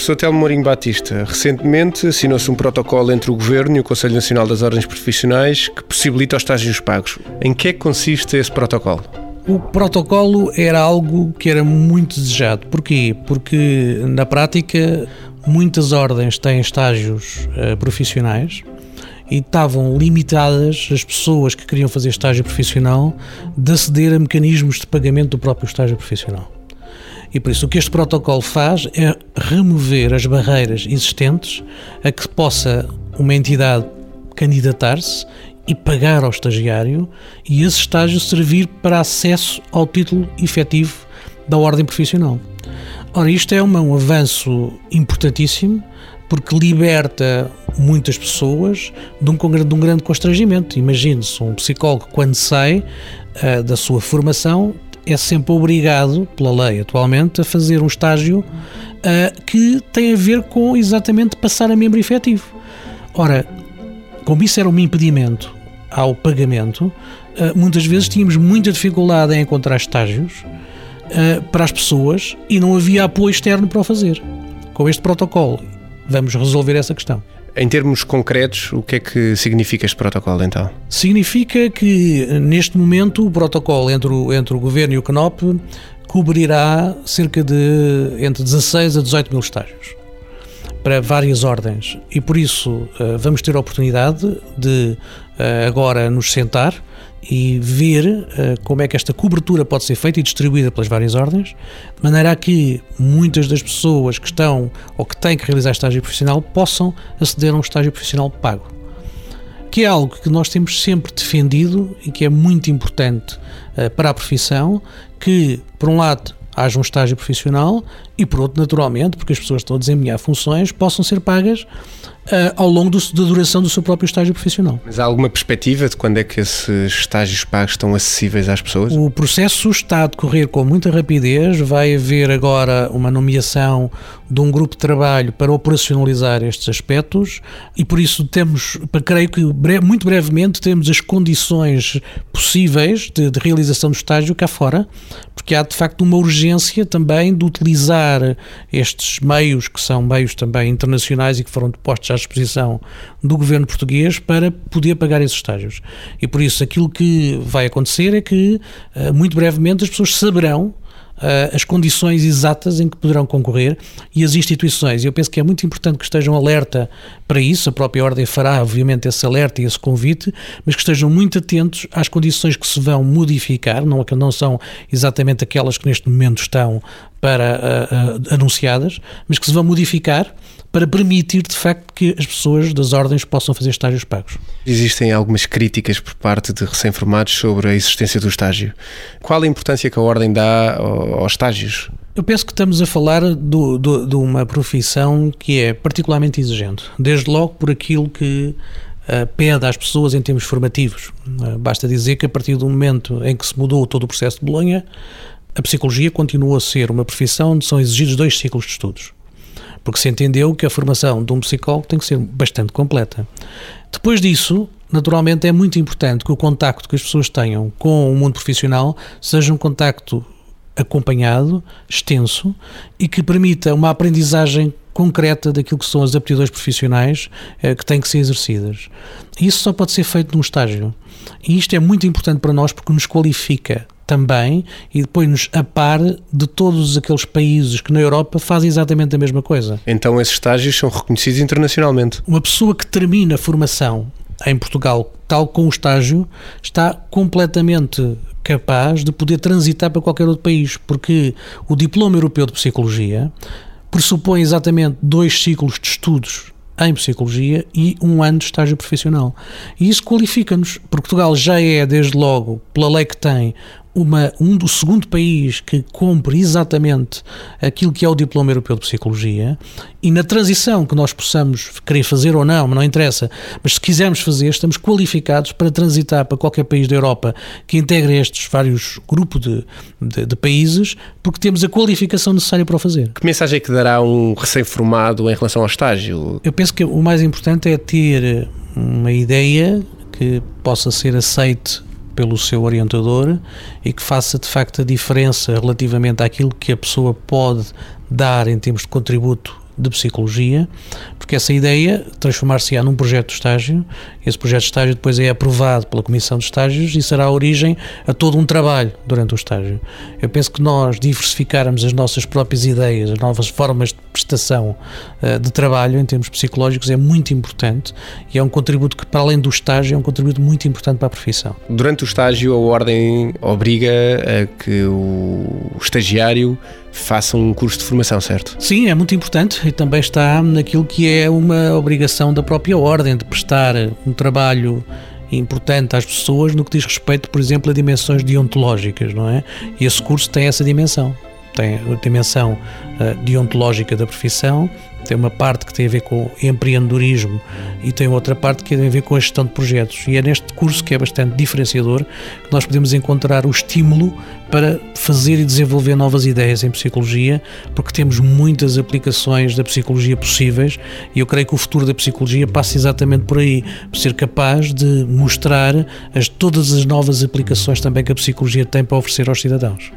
Professor Telmo Mourinho Batista, recentemente assinou-se um protocolo entre o Governo e o Conselho Nacional das Ordens Profissionais que possibilita os estágios pagos. Em que é que consiste esse protocolo? O protocolo era algo que era muito desejado. Porquê? Porque, na prática, muitas ordens têm estágios uh, profissionais e estavam limitadas as pessoas que queriam fazer estágio profissional de aceder a mecanismos de pagamento do próprio estágio profissional. E por isso o que este protocolo faz é remover as barreiras existentes a que possa uma entidade candidatar-se e pagar ao estagiário e esse estágio servir para acesso ao título efetivo da ordem profissional. Ora, isto é um avanço importantíssimo porque liberta muitas pessoas de um, de um grande constrangimento. Imagine-se um psicólogo, quando sai uh, da sua formação, é sempre obrigado, pela lei atualmente, a fazer um estágio uh, que tem a ver com exatamente passar a membro efetivo. Ora, como isso era um impedimento ao pagamento, uh, muitas vezes tínhamos muita dificuldade em encontrar estágios para as pessoas e não havia apoio externo para o fazer. Com este protocolo vamos resolver essa questão. Em termos concretos, o que é que significa este protocolo então? Significa que neste momento o protocolo entre o, entre o Governo e o CNOP cobrirá cerca de entre 16 a 18 mil estágios para várias ordens e por isso eh, vamos ter a oportunidade de eh, agora nos sentar e ver uh, como é que esta cobertura pode ser feita e distribuída pelas várias ordens, de maneira a que muitas das pessoas que estão ou que têm que realizar estágio profissional possam aceder a um estágio profissional pago. Que é algo que nós temos sempre defendido e que é muito importante para a profissão, que, por um lado, haja um estágio profissional e, por outro, naturalmente, porque as pessoas estão a desempenhar funções, possam ser pagas ao longo do, da duração do seu próprio estágio profissional. Mas há alguma perspectiva de quando é que esses estágios pagos estão acessíveis às pessoas? O processo está a decorrer com muita rapidez. Vai haver agora uma nomeação de um grupo de trabalho para operacionalizar estes aspectos e por isso temos, creio que muito brevemente temos as condições possíveis de, de realização do estágio cá fora, porque há de facto uma urgência também de utilizar estes meios que são meios também internacionais e que foram postos à disposição do governo português para poder pagar esses estágios. E por isso aquilo que vai acontecer é que eh, muito brevemente as pessoas saberão uh, as condições exatas em que poderão concorrer e as instituições. Eu penso que é muito importante que estejam alerta para isso, a própria Ordem fará, obviamente, esse alerta e esse convite, mas que estejam muito atentos às condições que se vão modificar, não, não são exatamente aquelas que neste momento estão para uh, uh, anunciadas, mas que se vão modificar para permitir, de facto, que as pessoas das ordens possam fazer estágios pagos. Existem algumas críticas por parte de recém-formados sobre a existência do estágio. Qual a importância que a ordem dá aos estágios? Eu penso que estamos a falar do, do, de uma profissão que é particularmente exigente, desde logo por aquilo que uh, pede às pessoas em termos formativos. Uh, basta dizer que a partir do momento em que se mudou todo o processo de Bolonha, a psicologia continua a ser uma profissão onde são exigidos dois ciclos de estudos porque se entendeu que a formação de um psicólogo tem que ser bastante completa. Depois disso, naturalmente, é muito importante que o contacto que as pessoas tenham com o mundo profissional seja um contacto acompanhado, extenso e que permita uma aprendizagem concreta daquilo que são as aptidões profissionais eh, que têm que ser exercidas. Isso só pode ser feito num estágio. E isto é muito importante para nós porque nos qualifica também e depois nos a par de todos aqueles países que na Europa fazem exatamente a mesma coisa. Então esses estágios são reconhecidos internacionalmente. Uma pessoa que termina a formação em Portugal, tal com o estágio, está completamente capaz de poder transitar para qualquer outro país, porque o Diploma Europeu de Psicologia pressupõe exatamente dois ciclos de estudos em Psicologia e um ano de estágio profissional. E isso qualifica-nos. Portugal já é, desde logo, pela lei que tem, uma, um do segundo país que cumpre exatamente aquilo que é o diploma europeu de psicologia e na transição que nós possamos querer fazer ou não, não interessa, mas se quisermos fazer, estamos qualificados para transitar para qualquer país da Europa que integre estes vários grupos de, de, de países, porque temos a qualificação necessária para o fazer. Que mensagem é que dará um recém-formado em relação ao estágio? Eu penso que o mais importante é ter uma ideia que possa ser aceite pelo seu orientador e que faça de facto a diferença relativamente àquilo que a pessoa pode dar em termos de contributo de Psicologia, porque essa ideia transformar-se-á num projeto de estágio, esse projeto de estágio depois é aprovado pela Comissão de Estágios e será a origem a todo um trabalho durante o estágio. Eu penso que nós diversificarmos as nossas próprias ideias, as novas formas de prestação uh, de trabalho em termos psicológicos é muito importante e é um contributo que, para além do estágio, é um contributo muito importante para a profissão. Durante o estágio, a Ordem obriga a que o estagiário faça um curso de formação, certo? Sim, é muito importante e também está naquilo que é uma obrigação da própria Ordem de prestar um trabalho importante às pessoas no que diz respeito, por exemplo, a dimensões deontológicas, não é? E esse curso tem essa dimensão. Tem a dimensão uh, deontológica da profissão, tem uma parte que tem a ver com empreendedorismo e tem outra parte que tem a ver com a gestão de projetos. E é neste curso que é bastante diferenciador que nós podemos encontrar o estímulo para fazer e desenvolver novas ideias em psicologia, porque temos muitas aplicações da psicologia possíveis e eu creio que o futuro da psicologia passa exatamente por aí, por ser capaz de mostrar as, todas as novas aplicações também que a psicologia tem para oferecer aos cidadãos.